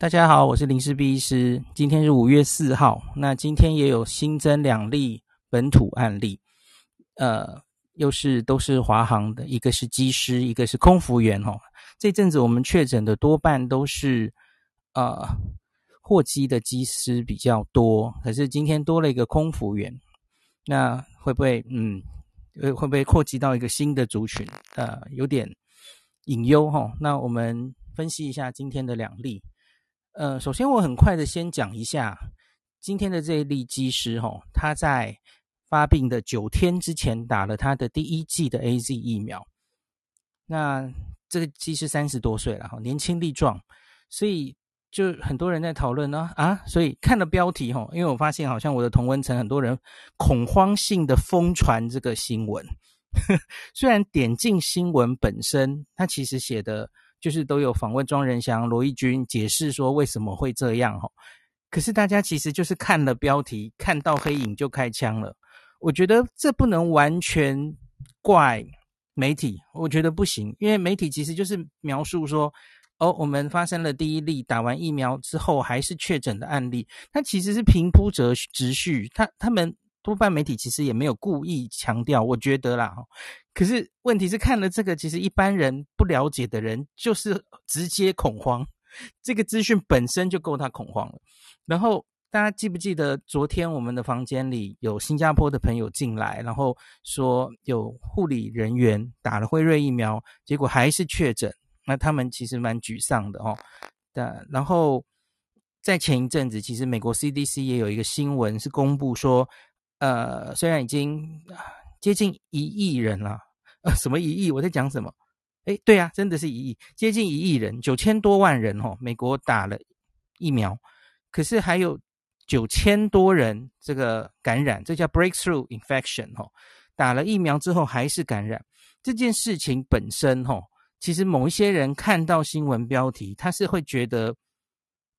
大家好，我是林氏璧医师。今天是五月四号，那今天也有新增两例本土案例，呃，又是都是华航的，一个是机师，一个是空服员哦。这阵子我们确诊的多半都是呃货机的机师比较多，可是今天多了一个空服员，那会不会嗯，会会不会扩及到一个新的族群？呃，有点隐忧哈、哦。那我们分析一下今天的两例。呃，首先我很快的先讲一下今天的这一例机师吼，他在发病的九天之前打了他的第一剂的 AZ 疫苗。那这个机师三十多岁了哈，年轻力壮，所以就很多人在讨论呢啊，所以看了标题吼，因为我发现好像我的同温层很多人恐慌性的疯传这个新闻，虽然点进新闻本身，它其实写的。就是都有访问庄仁祥、罗一钧解释说为什么会这样哈，可是大家其实就是看了标题，看到黑影就开枪了。我觉得这不能完全怪媒体，我觉得不行，因为媒体其实就是描述说，哦，我们发生了第一例打完疫苗之后还是确诊的案例，它其实是平铺直直叙，他他们。多半媒体其实也没有故意强调，我觉得啦。可是问题是看了这个，其实一般人不了解的人就是直接恐慌，这个资讯本身就够他恐慌了。然后大家记不记得昨天我们的房间里有新加坡的朋友进来，然后说有护理人员打了辉瑞疫苗，结果还是确诊，那他们其实蛮沮丧的哦。但然后在前一阵子，其实美国 CDC 也有一个新闻是公布说。呃，虽然已经接近一亿人了，呃，什么一亿？我在讲什么？诶，对啊，真的是一亿，接近一亿人，九千多万人哦，美国打了疫苗，可是还有九千多人这个感染，这叫 breakthrough infection 哦，打了疫苗之后还是感染。这件事情本身哦，其实某一些人看到新闻标题，他是会觉得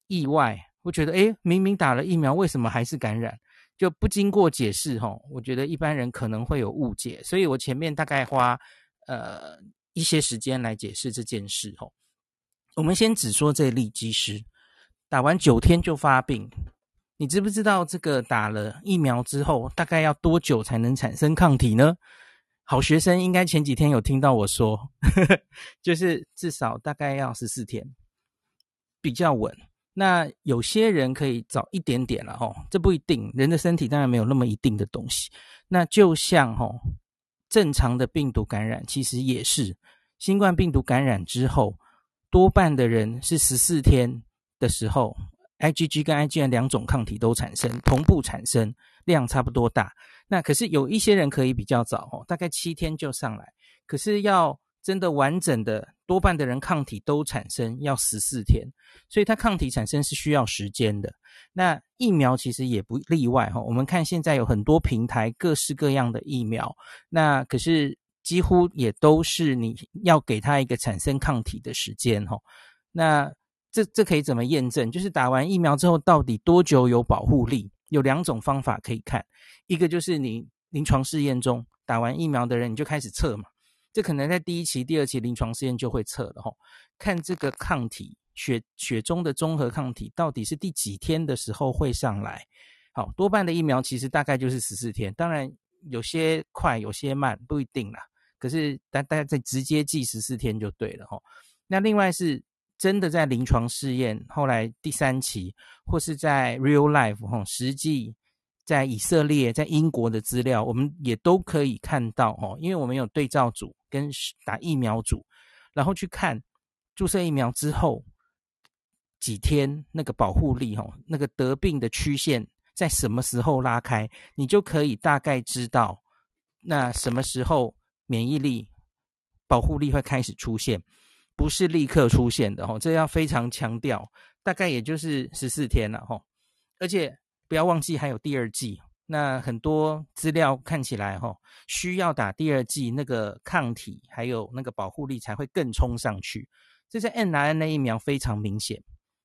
意外，会觉得诶，明明打了疫苗，为什么还是感染？就不经过解释哈，我觉得一般人可能会有误解，所以我前面大概花呃一些时间来解释这件事哈。我们先只说这例机师打完九天就发病，你知不知道这个打了疫苗之后大概要多久才能产生抗体呢？好学生应该前几天有听到我说，呵呵，就是至少大概要十四天，比较稳。那有些人可以早一点点了哦，这不一定，人的身体当然没有那么一定的东西。那就像吼正常的病毒感染，其实也是新冠病毒感染之后，多半的人是十四天的时候，IgG 跟 IgM 两种抗体都产生，同步产生，量差不多大。那可是有一些人可以比较早哦，大概七天就上来，可是要。真的完整的多半的人抗体都产生要十四天，所以它抗体产生是需要时间的。那疫苗其实也不例外哈。我们看现在有很多平台各式各样的疫苗，那可是几乎也都是你要给它一个产生抗体的时间哈。那这这可以怎么验证？就是打完疫苗之后到底多久有保护力？有两种方法可以看，一个就是你临床试验中打完疫苗的人你就开始测嘛。这可能在第一期、第二期临床试验就会测了吼，看这个抗体血血中的综合抗体到底是第几天的时候会上来。好，多半的疫苗其实大概就是十四天，当然有些快，有些慢，不一定啦。可是大大家在直接记十四天就对了吼。那另外是真的在临床试验，后来第三期或是在 real life 吼实际。在以色列、在英国的资料，我们也都可以看到哦，因为我们有对照组跟打疫苗组，然后去看注射疫苗之后几天那个保护力哦，那个得病的曲线在什么时候拉开，你就可以大概知道那什么时候免疫力、保护力会开始出现，不是立刻出现的哦，这要非常强调，大概也就是十四天了哈，而且。不要忘记还有第二剂，那很多资料看起来哈，需要打第二剂，那个抗体还有那个保护力才会更冲上去。这是 n r n a 疫苗非常明显，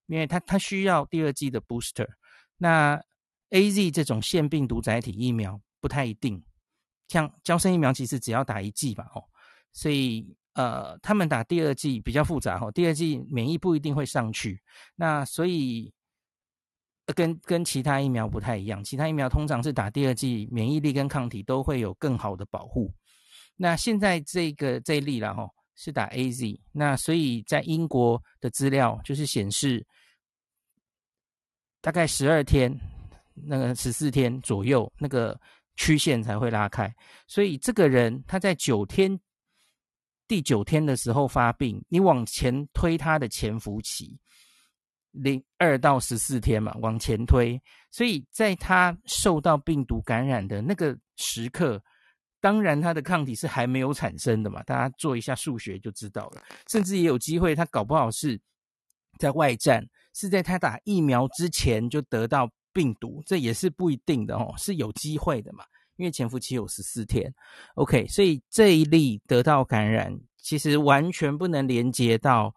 因为它它需要第二剂的 booster。那 AZ 这种腺病毒载体疫苗不太一定，像胶生疫苗其实只要打一剂吧，哦，所以呃，他们打第二剂比较复杂哈，第二剂免疫不一定会上去，那所以跟跟其他疫苗不太一样，其他疫苗通常是打第二剂，免疫力跟抗体都会有更好的保护。那现在这个这一例了哈，是打 AZ，那所以在英国的资料就是显示，大概十二天，那个十四天左右，那个曲线才会拉开，所以这个人他在九天。第九天的时候发病，你往前推他的潜伏期，零二到十四天嘛，往前推，所以在他受到病毒感染的那个时刻，当然他的抗体是还没有产生的嘛，大家做一下数学就知道了。甚至也有机会，他搞不好是在外战，是在他打疫苗之前就得到病毒，这也是不一定的哦，是有机会的嘛。因为潜伏期有十四天，OK，所以这一例得到感染，其实完全不能连接到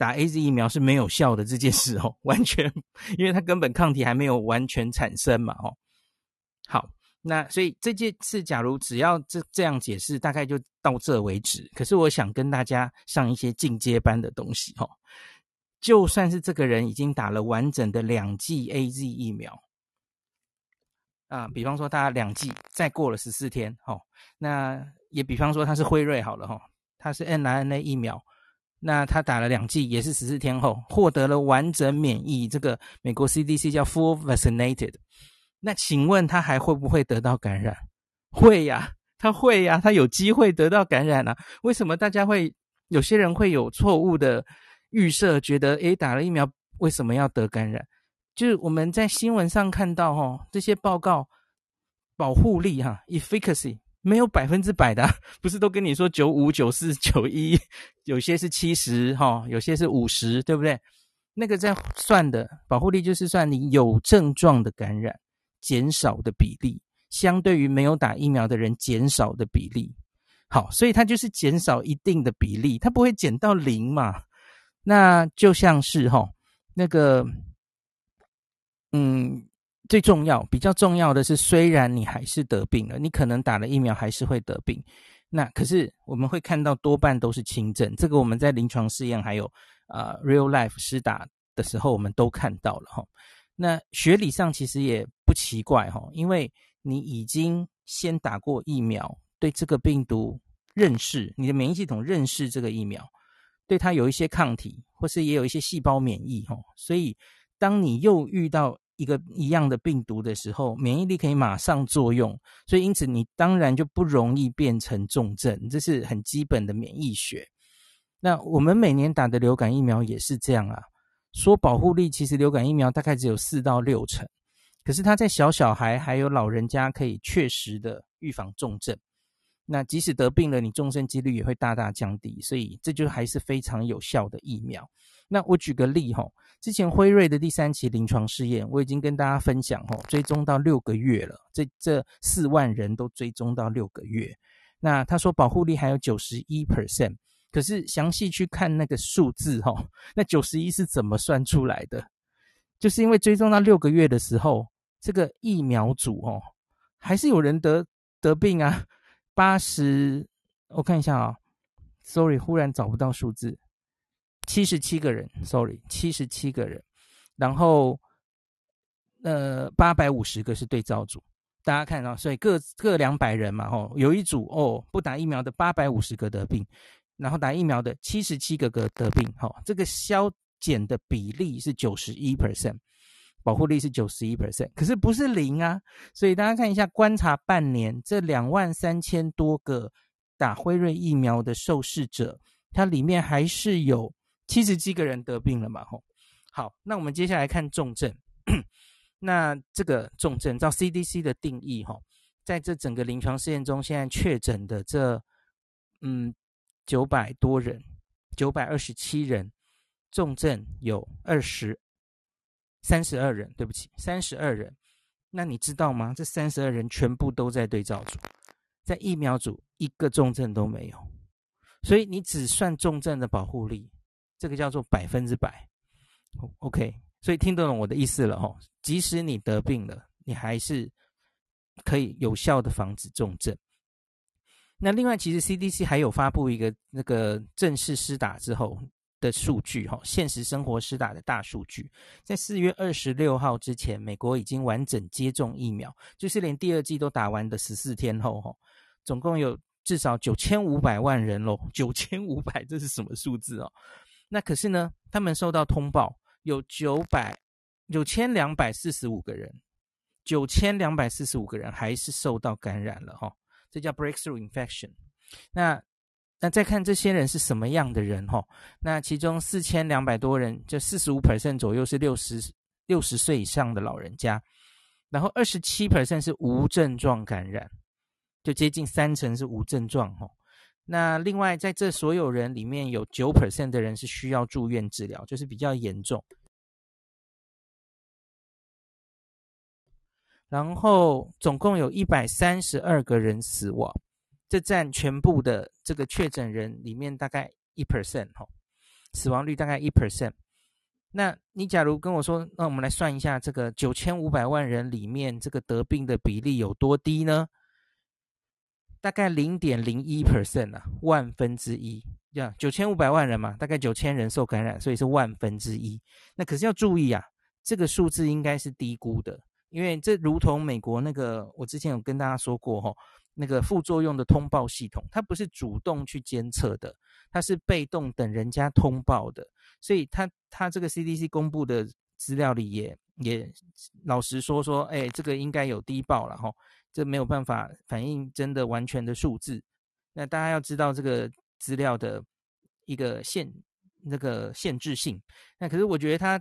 打 AZ 疫苗是没有效的这件事哦，完全，因为它根本抗体还没有完全产生嘛，哦，好，那所以这件事，假如只要这这样解释，大概就到这为止。可是我想跟大家上一些进阶班的东西，哦，就算是这个人已经打了完整的两剂 AZ 疫苗。啊，比方说他两剂，再过了十四天，哦，那也比方说他是辉瑞好了，哈、哦，他是 mRNA 疫苗，那他打了两剂，也是十四天后获得了完整免疫，这个美国 CDC 叫 full vaccinated，那请问他还会不会得到感染？会呀，他会呀，他有机会得到感染啊。为什么大家会有些人会有错误的预设，觉得诶，打了疫苗为什么要得感染？就是我们在新闻上看到哈，这些报告保护力哈，efficacy 没有百分之百的，不是都跟你说九五、九四、九一，有些是七十哈，有些是五十，对不对？那个在算的保护力就是算你有症状的感染减少的比例，相对于没有打疫苗的人减少的比例。好，所以它就是减少一定的比例，它不会减到零嘛。那就像是哈那个。嗯，最重要、比较重要的是，虽然你还是得病了，你可能打了疫苗还是会得病。那可是我们会看到多半都是轻症，这个我们在临床试验还有啊、呃、real life 施打的时候，我们都看到了哈。那学理上其实也不奇怪哈，因为你已经先打过疫苗，对这个病毒认识，你的免疫系统认识这个疫苗，对它有一些抗体，或是也有一些细胞免疫哈，所以。当你又遇到一个一样的病毒的时候，免疫力可以马上作用，所以因此你当然就不容易变成重症，这是很基本的免疫学。那我们每年打的流感疫苗也是这样啊，说保护力其实流感疫苗大概只有四到六成，可是它在小小孩还有老人家可以确实的预防重症。那即使得病了，你重症几率也会大大降低，所以这就还是非常有效的疫苗。那我举个例哈，之前辉瑞的第三期临床试验，我已经跟大家分享哈，追踪到六个月了，这这四万人都追踪到六个月。那他说保护力还有九十一 percent，可是详细去看那个数字哈，那九十一是怎么算出来的？就是因为追踪到六个月的时候，这个疫苗组哦，还是有人得得病啊，八十，我看一下啊，sorry，忽然找不到数字。七十七个人，sorry，七十七个人，然后呃八百五十个是对照组，大家看到，所以各各两百人嘛，吼，有一组哦不打疫苗的八百五十个得病，然后打疫苗的七十七个个得病，吼，这个消减的比例是九十一 percent，保护力是九十一 percent，可是不是零啊，所以大家看一下，观察半年这两万三千多个打辉瑞疫苗的受试者，它里面还是有。七十七个人得病了嘛？吼，好，那我们接下来看重症。那这个重症，照 CDC 的定义，吼，在这整个临床试验中，现在确诊的这嗯九百多人，九百二十七人，重症有二十三十二人，对不起，三十二人。那你知道吗？这三十二人全部都在对照组，在疫苗组一个重症都没有，所以你只算重症的保护力。这个叫做百分之百，OK，所以听得懂我的意思了哦。即使你得病了，你还是可以有效的防止重症。那另外，其实 CDC 还有发布一个那个正式施打之后的数据，哈，现实生活施打的大数据，在四月二十六号之前，美国已经完整接种疫苗，就是连第二剂都打完的十四天后，哈，总共有至少九千五百万人喽，九千五百，这是什么数字哦？那可是呢，他们收到通报，有九百九千两百四十五个人，九千两百四十五个人还是受到感染了，哈。这叫 breakthrough infection。那那再看这些人是什么样的人哈？那其中四千两百多人，就四十五 percent 左右是六十六十岁以上的老人家，然后二十七 percent 是无症状感染，就接近三成是无症状哈。那另外在这所有人里面有九 percent 的人是需要住院治疗，就是比较严重。然后总共有一百三十二个人死亡，这占全部的这个确诊人里面大概一 percent 哈，死亡率大概一 percent。那你假如跟我说，那我们来算一下这个九千五百万人里面这个得病的比例有多低呢？大概零点零一 percent 啊，万分之一。呀九千五百万人嘛，大概九千人受感染，所以是万分之一。那可是要注意啊，这个数字应该是低估的。因为这如同美国那个，我之前有跟大家说过哈，那个副作用的通报系统，它不是主动去监测的，它是被动等人家通报的，所以它它这个 CDC 公布的资料里也也老实说说，哎，这个应该有低报了哈，这没有办法反映真的完全的数字。那大家要知道这个资料的一个限那个限制性，那可是我觉得他。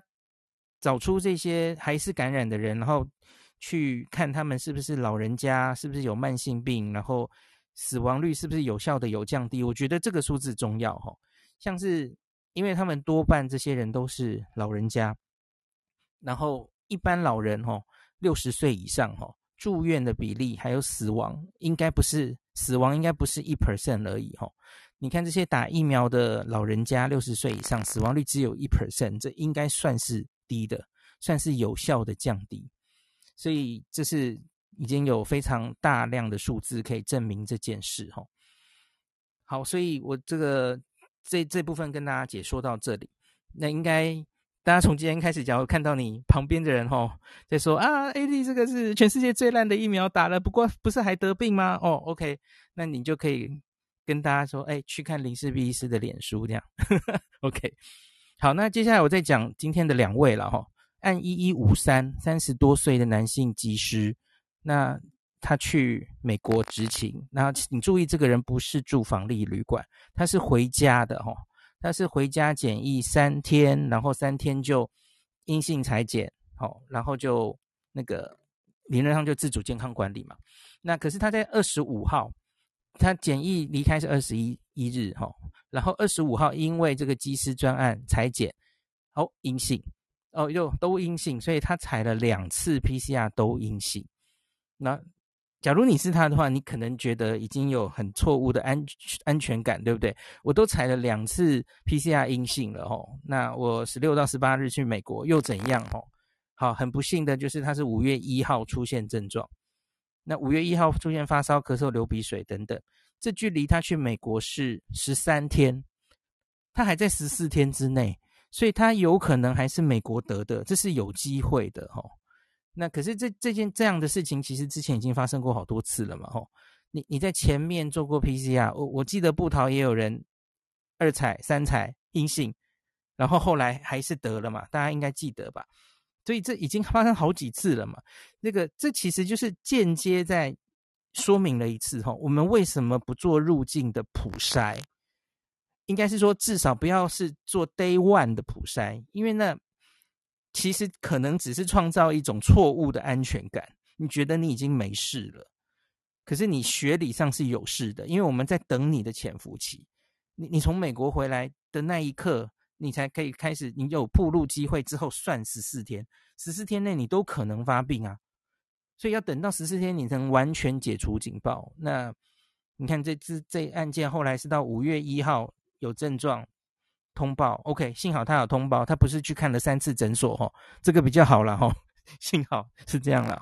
找出这些还是感染的人，然后去看他们是不是老人家，是不是有慢性病，然后死亡率是不是有效的有降低。我觉得这个数字重要哈，像是因为他们多半这些人都是老人家，然后一般老人哈，六十岁以上哈，住院的比例还有死亡应该不是死亡应该不是一 percent 而已哈。你看这些打疫苗的老人家六十岁以上，死亡率只有一 percent，这应该算是。低的算是有效的降低，所以这是已经有非常大量的数字可以证明这件事哈。好，所以我这个这这部分跟大家解说到这里，那应该大家从今天开始，假如看到你旁边的人哈在说啊，A D 这个是全世界最烂的疫苗，打了不过不是还得病吗？哦，OK，那你就可以跟大家说，哎，去看林氏璧医师的脸书这样，OK。好，那接下来我再讲今天的两位了哈。按一一五三，三十多岁的男性机师，那他去美国执勤，那请注意，这个人不是住防疫旅馆，他是回家的哈，他是回家检疫三天，然后三天就阴性采检，好，然后就那个理论上就自主健康管理嘛。那可是他在二十五号，他检疫离开是二十一一日哈。然后二十五号，因为这个机师专案采检，哦阴性，哦又都阴性，所以他采了两次 PCR 都阴性。那假如你是他的话，你可能觉得已经有很错误的安安全感，对不对？我都采了两次 PCR 阴性了哦。那我十六到十八日去美国又怎样哦？好，很不幸的就是他是五月一号出现症状，那五月一号出现发烧、咳嗽、流鼻水等等。这距离他去美国是十三天，他还在十四天之内，所以他有可能还是美国得的，这是有机会的哈。那可是这这件这样的事情，其实之前已经发生过好多次了嘛哈。你你在前面做过 PCR，我我记得布桃也有人二采三采阴性，然后后来还是得了嘛，大家应该记得吧？所以这已经发生好几次了嘛。那个这其实就是间接在。说明了一次哈，我们为什么不做入境的普筛？应该是说至少不要是做 day one 的普筛，因为那其实可能只是创造一种错误的安全感。你觉得你已经没事了，可是你学理上是有事的，因为我们在等你的潜伏期。你你从美国回来的那一刻，你才可以开始，你有暴露机会之后算十四天，十四天内你都可能发病啊。所以要等到十四天，你才能完全解除警报。那你看这这这案件后来是到五月一号有症状通报，OK，幸好他有通报，他不是去看了三次诊所哈，这个比较好了哈，幸好是这样了。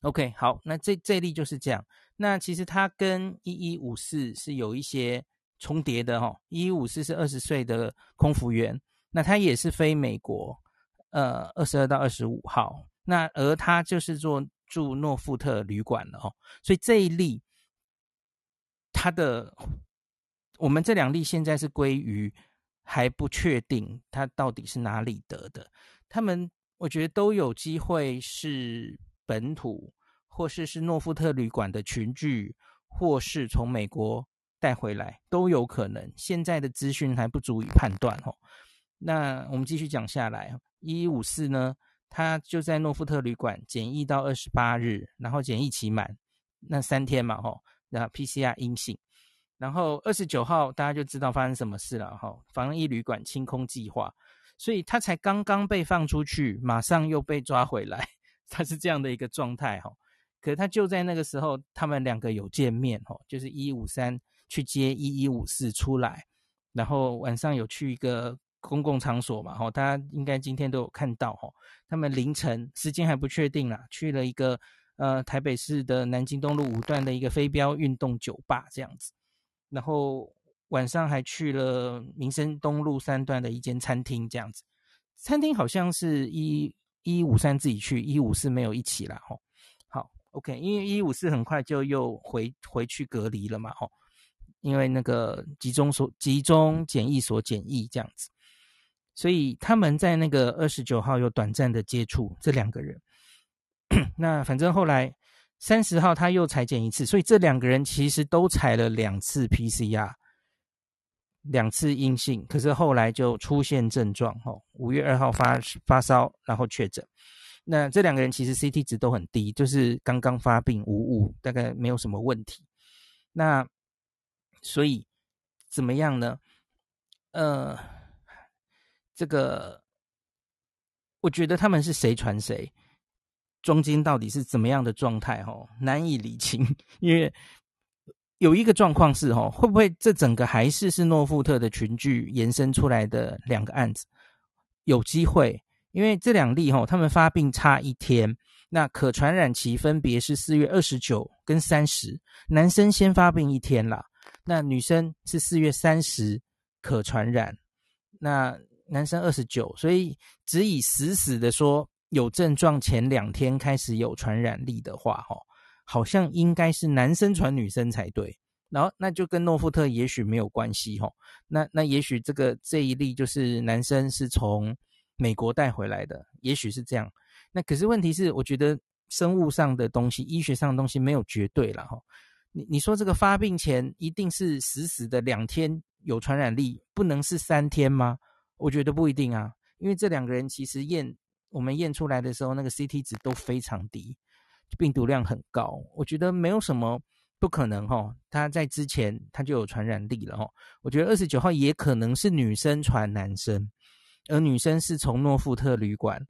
OK，好，那这这例就是这样。那其实他跟一一五四是有一些重叠的哈。一一五四是二十岁的空服员，那他也是飞美国，呃，二十二到二十五号。那而他就是做住诺富特旅馆的哦，所以这一例，他的我们这两例现在是归于还不确定他到底是哪里得的。他们我觉得都有机会是本土，或是是诺富特旅馆的群聚，或是从美国带回来都有可能。现在的资讯还不足以判断哦。那我们继续讲下来，一一五四呢？他就在诺富特旅馆检疫到二十八日，然后检疫期满那三天嘛，吼，然后 PCR 阴性，然后二十九号大家就知道发生什么事了，哈，防疫旅馆清空计划，所以他才刚刚被放出去，马上又被抓回来，他是这样的一个状态，哈，可他就在那个时候，他们两个有见面，哈，就是一一五三去接一一五四出来，然后晚上有去一个。公共场所嘛，哈，大家应该今天都有看到，哈，他们凌晨时间还不确定啦，去了一个呃台北市的南京东路五段的一个飞镖运动酒吧这样子，然后晚上还去了民生东路三段的一间餐厅这样子，餐厅好像是一一五三自己去，一五四没有一起啦，吼，好，OK，因为一五四很快就又回回去隔离了嘛，吼，因为那个集中所集中检疫所检疫这样子。所以他们在那个二十九号有短暂的接触，这两个人。那反正后来三十号他又采检一次，所以这两个人其实都采了两次 PCR，两次阴性，可是后来就出现症状，吼，五月二号发发烧，然后确诊。那这两个人其实 CT 值都很低，就是刚刚发病无误，大概没有什么问题。那所以怎么样呢？呃。这个，我觉得他们是谁传谁，中间到底是怎么样的状态？哦，难以理清。因为有一个状况是，哦，会不会这整个还是是诺富特的群聚延伸出来的两个案子？有机会，因为这两例，哦，他们发病差一天，那可传染期分别是四月二十九跟三十，男生先发病一天啦，那女生是四月三十可传染，那。男生二十九，所以只以死死的说有症状前两天开始有传染力的话，哈，好像应该是男生传女生才对。然后那就跟诺富特也许没有关系，哈。那那也许这个这一例就是男生是从美国带回来的，也许是这样。那可是问题是，我觉得生物上的东西、医学上的东西没有绝对了，哈。你你说这个发病前一定是死死的两天有传染力，不能是三天吗？我觉得不一定啊，因为这两个人其实验我们验出来的时候，那个 CT 值都非常低，病毒量很高。我觉得没有什么不可能哈，他在之前他就有传染力了哈。我觉得二十九号也可能是女生传男生，而女生是从诺富特旅馆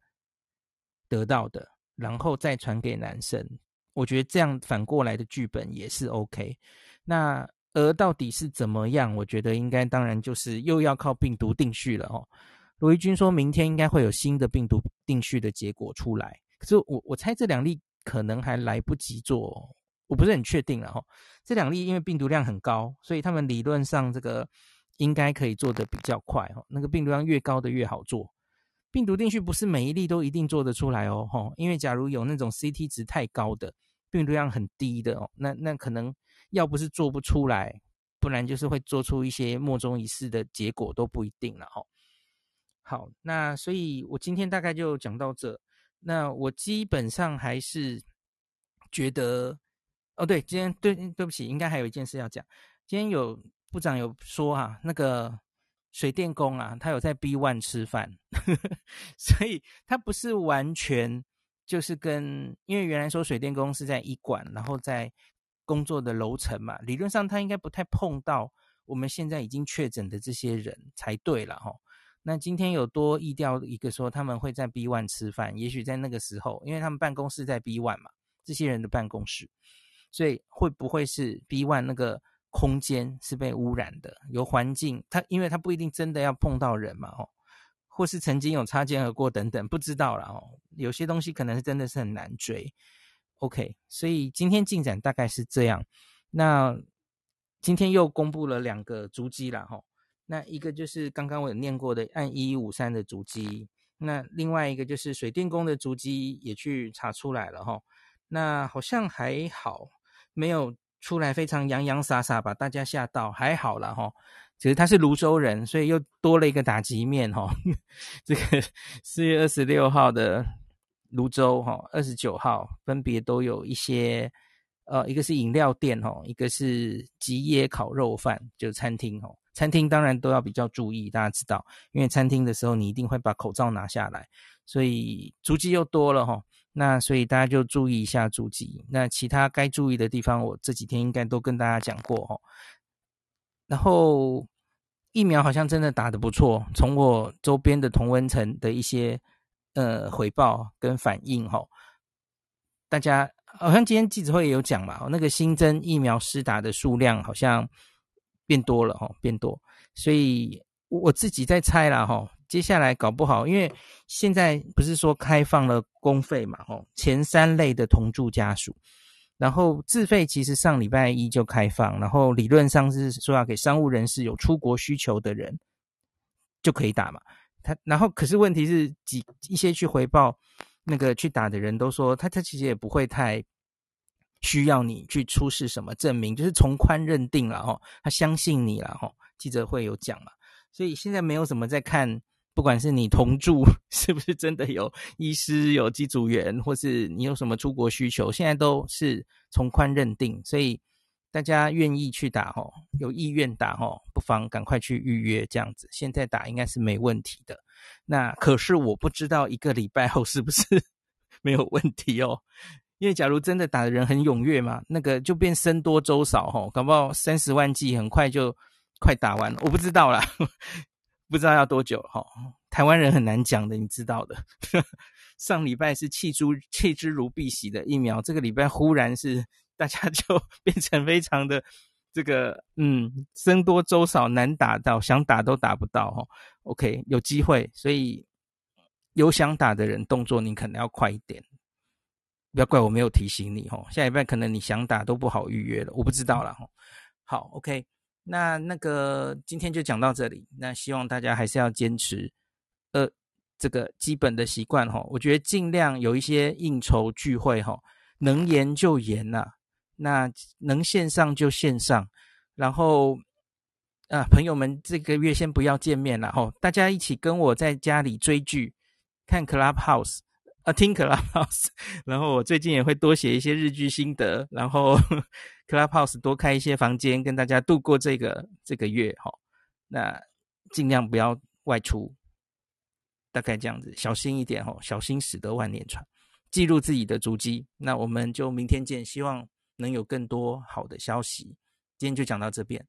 得到的，然后再传给男生。我觉得这样反过来的剧本也是 OK。那。而到底是怎么样？我觉得应该当然就是又要靠病毒定序了哦。罗一军说明天应该会有新的病毒定序的结果出来，可是我我猜这两例可能还来不及做，我不是很确定了哈。这两例因为病毒量很高，所以他们理论上这个应该可以做得比较快哈。那个病毒量越高的越好做，病毒定序不是每一例都一定做得出来哦哈。因为假如有那种 CT 值太高的，病毒量很低的哦，那那可能。要不是做不出来，不然就是会做出一些莫衷一是的结果都不一定了哈。好，那所以我今天大概就讲到这。那我基本上还是觉得，哦对，今天对对不起，应该还有一件事要讲。今天有部长有说啊，那个水电工啊，他有在 B one 吃饭，所以他不是完全就是跟，因为原来说水电工是在医馆，然后在。工作的楼层嘛，理论上他应该不太碰到我们现在已经确诊的这些人才对了哈。那今天有多意调一个说他们会在 B one 吃饭，也许在那个时候，因为他们办公室在 B one 嘛，这些人的办公室，所以会不会是 B one 那个空间是被污染的？有环境，他因为他不一定真的要碰到人嘛，哦，或是曾经有擦肩而过等等，不知道了哦。有些东西可能是真的是很难追。OK，所以今天进展大概是这样。那今天又公布了两个足迹了哈。那一个就是刚刚我有念过的按一一五三的足迹，那另外一个就是水电工的足迹也去查出来了哈。那好像还好，没有出来非常洋洋洒洒把大家吓到，还好了哈。其实他是泸州人，所以又多了一个打击面哈。这个四月二十六号的。泸州哈，二十九号分别都有一些，呃，一个是饮料店哈，一个是吉野烤肉饭，就餐厅哈。餐厅当然都要比较注意，大家知道，因为餐厅的时候你一定会把口罩拿下来，所以足迹又多了哈。那所以大家就注意一下足迹。那其他该注意的地方，我这几天应该都跟大家讲过哈。然后疫苗好像真的打得不错，从我周边的同温层的一些。呃，回报跟反应哈，大家好像今天记者会也有讲嘛，那个新增疫苗施打的数量好像变多了哈，变多，所以我自己在猜啦哈，接下来搞不好，因为现在不是说开放了公费嘛哈，前三类的同住家属，然后自费其实上礼拜一就开放，然后理论上是说要给商务人士有出国需求的人就可以打嘛。他然后可是问题是几一些去回报那个去打的人都说他他其实也不会太需要你去出示什么证明，就是从宽认定了哈，他相信你了哈。记者会有讲嘛，所以现在没有什么在看，不管是你同住 是不是真的有医师有机组员，或是你有什么出国需求，现在都是从宽认定，所以。大家愿意去打吼，有意愿打吼，不妨赶快去预约这样子。现在打应该是没问题的。那可是我不知道一个礼拜后是不是 没有问题哦。因为假如真的打的人很踊跃嘛，那个就变僧多粥少吼，搞不好三十万剂很快就快打完了。我不知道啦，不知道要多久吼。台湾人很难讲的，你知道的。上礼拜是弃诸弃之如敝屣的疫苗，这个礼拜忽然是。大家就 变成非常的这个，嗯，僧多粥少，难打到，想打都打不到哦。OK，有机会，所以有想打的人，动作你可能要快一点。不要怪我没有提醒你哦。下礼拜可能你想打都不好预约了，我不知道了哈。好，OK，那那个今天就讲到这里。那希望大家还是要坚持，呃，这个基本的习惯哈。我觉得尽量有一些应酬聚会哈，能延就延呐。那能线上就线上，然后啊，朋友们这个月先不要见面了吼，大家一起跟我在家里追剧、看 Clubhouse 啊，听 Clubhouse，然后我最近也会多写一些日剧心得，然后 Clubhouse 多开一些房间，跟大家度过这个这个月吼。那尽量不要外出，大概这样子，小心一点哦，小心驶得万年船，记录自己的足迹。那我们就明天见，希望。能有更多好的消息，今天就讲到这边。